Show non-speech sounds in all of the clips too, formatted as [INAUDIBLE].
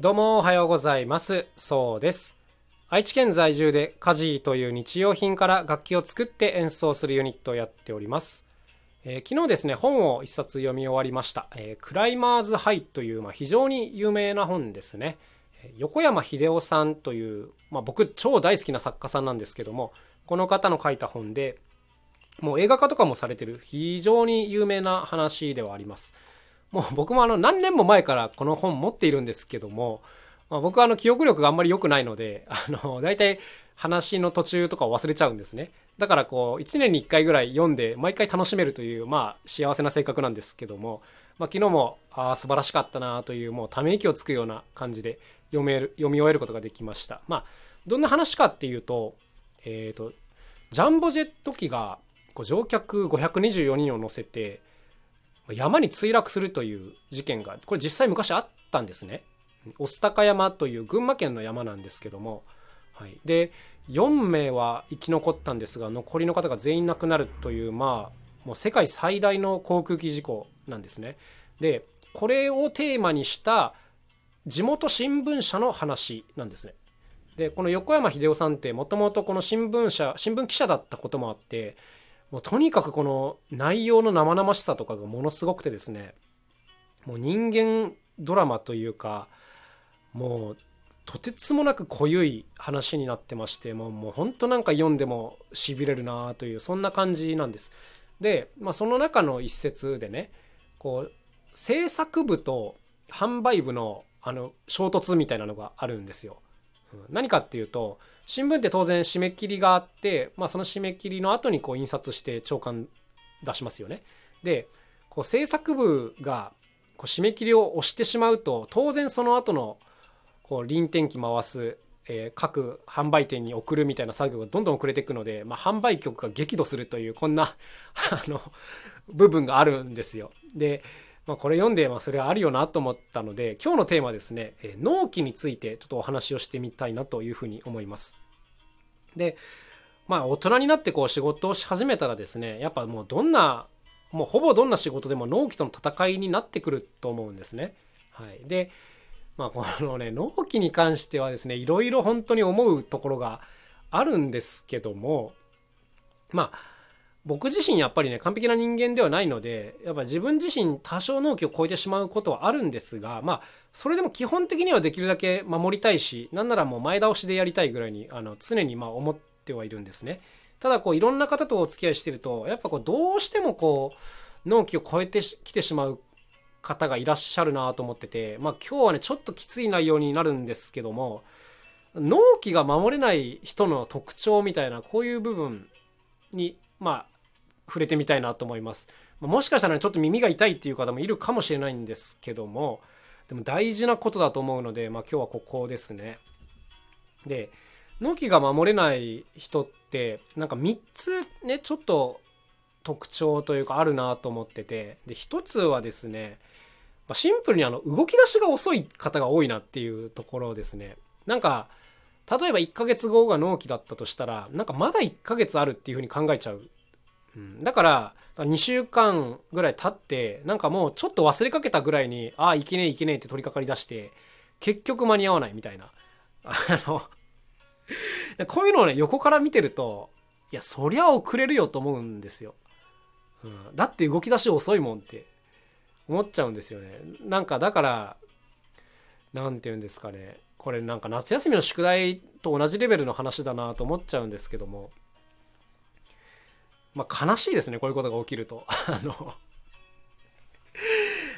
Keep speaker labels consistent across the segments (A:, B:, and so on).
A: どうもおはようございます。そうです。愛知県在住でカジーという日用品から楽器を作って演奏するユニットをやっております。えー昨日ですね、本を一冊読み終わりました。えークライマーズハイという、まあ、非常に有名な本ですね。えー横山秀夫さんという、まあ、僕超大好きな作家さんなんですけども、この方の書いた本で、もう映画化とかもされてる非常に有名な話ではあります。もう僕もあの何年も前からこの本持っているんですけども、まあ、僕はあの記憶力があんまり良くないので、あの、大体話の途中とかを忘れちゃうんですね。だからこう、1年に1回ぐらい読んで毎回楽しめるという、まあ幸せな性格なんですけども、まあ昨日も、ああ、素晴らしかったなという、もうため息をつくような感じで読める、読み終えることができました。まあ、どんな話かっていうと、えっ、と、ジャンボジェット機がこう乗客524人を乗せて山に墜落するという事件がこれ実際昔あったんですね。御巣鷹山という群馬県の山なんですけども、はい、で4名は生き残ったんですが残りの方が全員亡くなるというまあもう世界最大の航空機事故なんですね。でこれをテーマにした地元新聞社の話なんですね。でこの横山秀夫さんってもともとこの新聞社新聞記者だったこともあってもうとにかくこの内容の生々しさとかがものすごくてですねもう人間ドラマというかもうとてつもなく濃ゆい話になってましてもうもう本当なんか読んでもしびれるなというそんな感じなんです。で、まあ、その中の一節でねこう制作部と販売部のあの衝突みたいなのがあるんですよ。何かっていうと新聞って当然締め切りがあって、まあ、その締め切りの後にこう印刷して朝刊出しますよね。でこう制作部がこう締め切りを押してしまうと当然その後のこう輪転機回す、えー各販売店に送るみたいな作業がどんどん遅れていくので、まあ、販売局が激怒するというこんなあの部分があるんですよ。で、まあ、これ読んで、まあ、それはあるよなと思ったので今日のテーマですね、え納期についてちょっとお話をしてみたいなというふうに思います。でまあ大人になってこう仕事をし始めたらですねやっぱもうどんなもうほぼどんな仕事でも納期との戦いになってくると思うんですね。はい、でまあこのね納期に関してはですねいろいろ本当に思うところがあるんですけどもまあ僕自身やっぱりね完璧な人間ではないのでやっぱ自分自身多少納期を超えてしまうことはあるんですがまあそれでも基本的にはできるだけ守りたいしなんならもう前倒しでやりたいぐらいにあの常にまあ思ってはいるんですね。ただこういろんな方とお付き合いしてるとやっぱこうどうしてもこう納期を超えてきてしまう方がいらっしゃるなと思っててまあ今日はねちょっときつい内容になるんですけども納期が守れない人の特徴みたいなこういう部分にまあ触れてみたいなと思います。もしかしたらちょっと耳が痛いっていう方もいるかもしれないんですけどもでも大事なことだと思うので、まあ、今日はここですね。で納期が守れない人ってなんか3つねちょっと特徴というかあるなと思っててで1つはですねまシンプルにあの動き出しが遅い方が多いなっていうところですね。なんか例えば1ヶ月後が納期だったとしたらなんかまだ1ヶ月あるっていうふうに考えちゃう。うん、だから2週間ぐらい経ってなんかもうちょっと忘れかけたぐらいにああいけねえいけねえって取り掛かりだして結局間に合わないみたいな。あのこういうのをね横から見てるといやそりゃ遅れるよと思うんですよ。うん、だって動き出し遅いもんって思っちゃうんですよね。なんかだからなんて言うんですかねこれなんか夏休みの宿題と同じレベルの話だなと思っちゃうんですけどもまあ悲しいですねこういうことが起きると。[LAUGHS] あの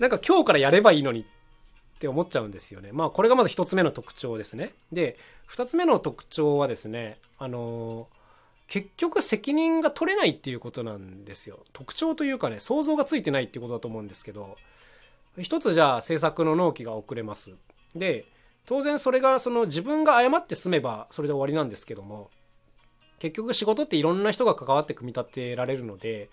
A: なんか今日からやればいいのにって思っちゃうんですよね。まあこれがまず一つ目の特徴ですね。で二つ目の特徴はですねあの結局責任が取れないっていうことなんですよ。特徴というかね想像がついてないっていうことだと思うんですけど一つじゃあ制作の納期が遅れます。で当然それがその自分が誤って済めばそれで終わりなんですけども結局仕事っていろんな人が関わって組み立てられるので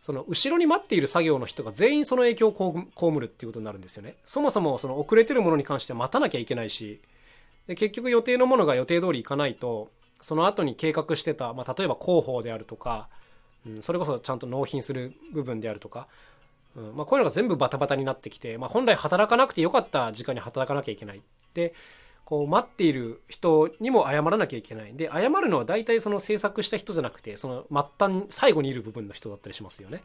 A: その後ろに待っている作業の人が全員その影響を被るっていうことになるんですよね。そもそもその遅れてるものに関しては待たなきゃいけないしで結局予定のものが予定通りいかないとその後に計画してた、まあ、例えば広報であるとか、うん、それこそちゃんと納品する部分であるとか、うんまあ、こういうのが全部バタバタになってきて、まあ、本来働かなくてよかった時間に働かなきゃいけないでこう待っている人にも謝らなきゃいけないで謝るのは大体その制作した人じゃなくてその末端最後にいる部分の人だったりしますよね。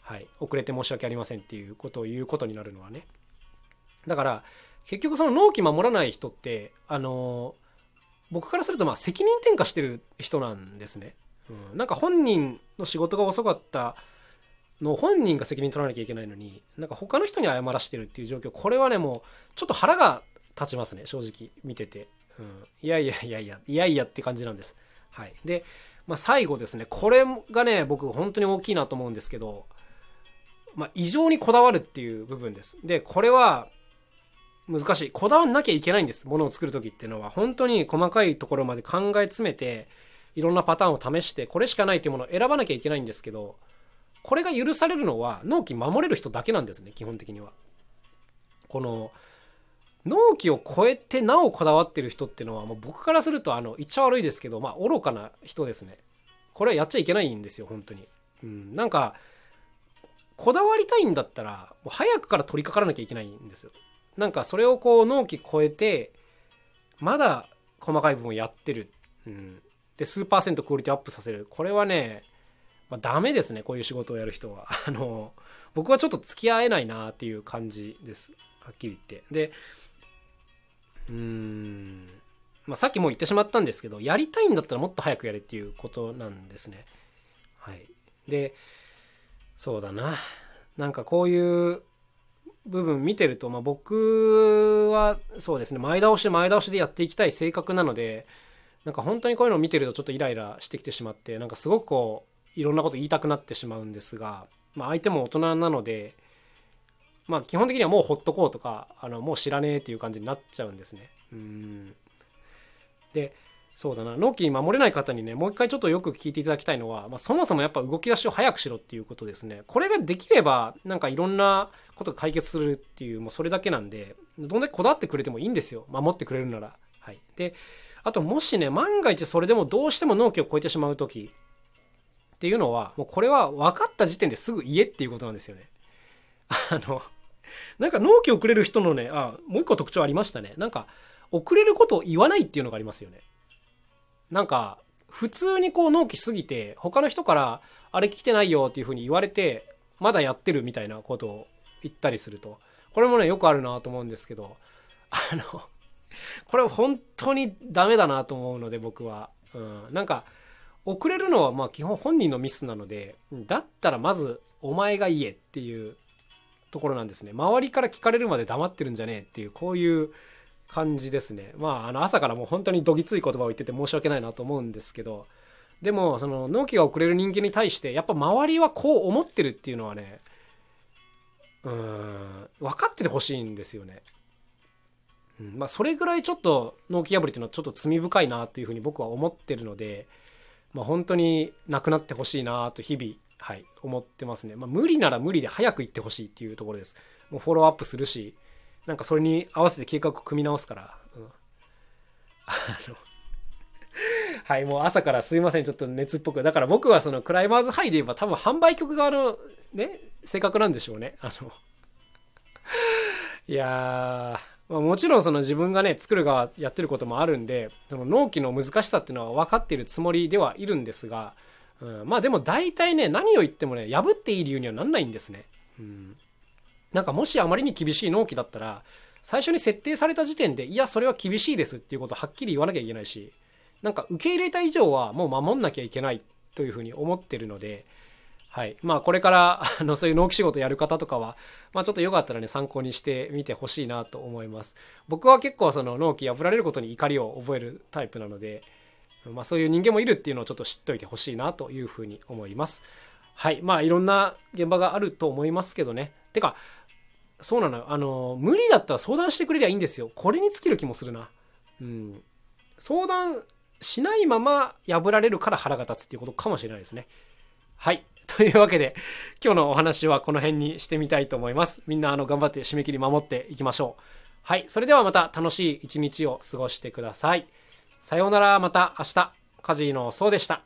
A: はい、遅れて申し訳ありませんっていうことを言うことになるのはね。だから結局その納期守らない人ってあの僕からするとまあ責任転嫁してる人なんですね。うん、なんか本人の仕事が遅かったの本人が責任取らなきゃいけないのになんか他の人に謝らしてるっていう状況これはねもうちょっと腹が立ちますね正直見てて、うん、いやいやいやいやいやいやって感じなんです。はい。で、まあ、最後ですねこれがね僕本当に大きいなと思うんですけどまあ、異常にこだわるっていう部分です。でこれは難しい。こだわんなきゃいけないんですものを作る時っていうのは。本当に細かいところまで考え詰めていろんなパターンを試してこれしかないというものを選ばなきゃいけないんですけどこれが許されるのは納期守れる人だけなんですね基本的には。この納期を超えてなおこだわってる人っていうのはもう僕からするとあの言っちゃ悪いですけどまあ愚かな人ですね。これはやっちゃいけないんですよ本当に。うん、なんかこだわりたいんだったらもう早くから取り掛からなきゃいけないんですよ。なんかそれをこう納期超えてまだ細かい部分をやってる。うん、で数パーセントクオリティアップさせるこれはねまあ、ダメですねこういう仕事をやる人はあの僕はちょっと付き合えないなっていう感じですはっきり言ってでうん。まあ、さっきも言ってしまったんですけどやりたいんだったらもっと早くやれっていうことなんですね。はい。でそうだな。なんかこういう部分見てると、まあ、僕はそうですね。前倒し前倒しでやっていきたい性格なのでなんか本当にこういうのを見てるとちょっとイライラしてきてしまってなんかすごくこういろんなこと言いたくなってしまうんですが、まあ、相手も大人なので、まあ、基本的にはもうほっとこうとかあのもう知らねえっていう感じになっちゃうんですね。うん。でそうだな。納期守れない方にねもう一回ちょっとよく聞いていただきたいのは、まあ、そもそもやっぱ動き出しを早くしろっていうことですね。これができればなんかいろんなことが解決するっていうもうそれだけなんでどんだけこだわってくれてもいいんですよ。守ってくれるなら。はい。であともしね万が一それでもどうしても納期を超えてしまう時っていうのはもうこれは分かった時点ですぐ言えっていうことなんですよね。あのなんか納期遅れる人のねあもう一個特徴ありましたね。なんか遅れることを言わないっていうのがありますよね。なんか普通にこう納期過ぎて他の人からあれ聞いてないよっていうふうに言われてまだやってるみたいなことを言ったりすると。これもねよくあるなと思うんですけどあの [LAUGHS] これは本当にダメだなと思うので僕は、うん、なんか遅れるのはまあ基本本人のミスなのでだったらまずお前が言えっていうところなんですね周りから聞かれるまで黙ってるんじゃねえっていうこういう感じですねまああの朝からもう本当にどぎつい言葉を言ってて申し訳ないなと思うんですけどでもその納期が遅れる人間に対してやっぱ周りはこう思ってるっていうのはねうん分かっててほしいんですよね。まあそれぐらいちょっと納期破りっていうのはちょっと罪深いなっていうふうに僕は思ってるのでまあ、本当になくなってほしいなと日々、はい、思ってますね。まあ、無理なら無理で早く行ってほしいっていうところです。もうフォローアップするし、なんかそれに合わせて計画を組み直すから。うん、あの [LAUGHS] はい、もう朝からすいません、ちょっと熱っぽく。だから僕はそのクライマーズハイで言えば多分販売局側のね、性格なんでしょうね。あのいやー、まあ、もちろんその自分がね作る側やってることもあるんでその納期の難しさっていうのは分かっているつもりではいるんですが、うん、まあでも大体ね何を言ってもね破っていい理由にはなんないんですね。うん、なんかもしあまりに厳しい納期だったら最初に設定された時点でいやそれは厳しいですっていうことをはっきり言わなきゃいけないしなんか受け入れた以上はもう守んなきゃいけないというふうに思ってるのではい。まあ、これから、あの、そういう納期仕事やる方とかは、まあ、ちょっとよかったらね、参考にしてみてほしいなと思います。僕は結構、その、納期破られることに怒りを覚えるタイプなので、まあ、そういう人間もいるっていうのをちょっと知っておいてほしいなというふうに思います。はい。まあ、いろんな現場があると思いますけどね。てか、そうなのよ。あの、無理だったら相談してくれりゃいいんですよ。これに尽きる気もするな。うん。相談しないまま破られるから腹が立つっていうことかもしれないですね。はい。[LAUGHS] というわけで、今日のお話はこの辺にしてみたいと思います。みんなあの頑張って締め切り守っていきましょう。はい。それではまた楽しい一日を過ごしてください。さようなら、また明日。カジーのそうでした。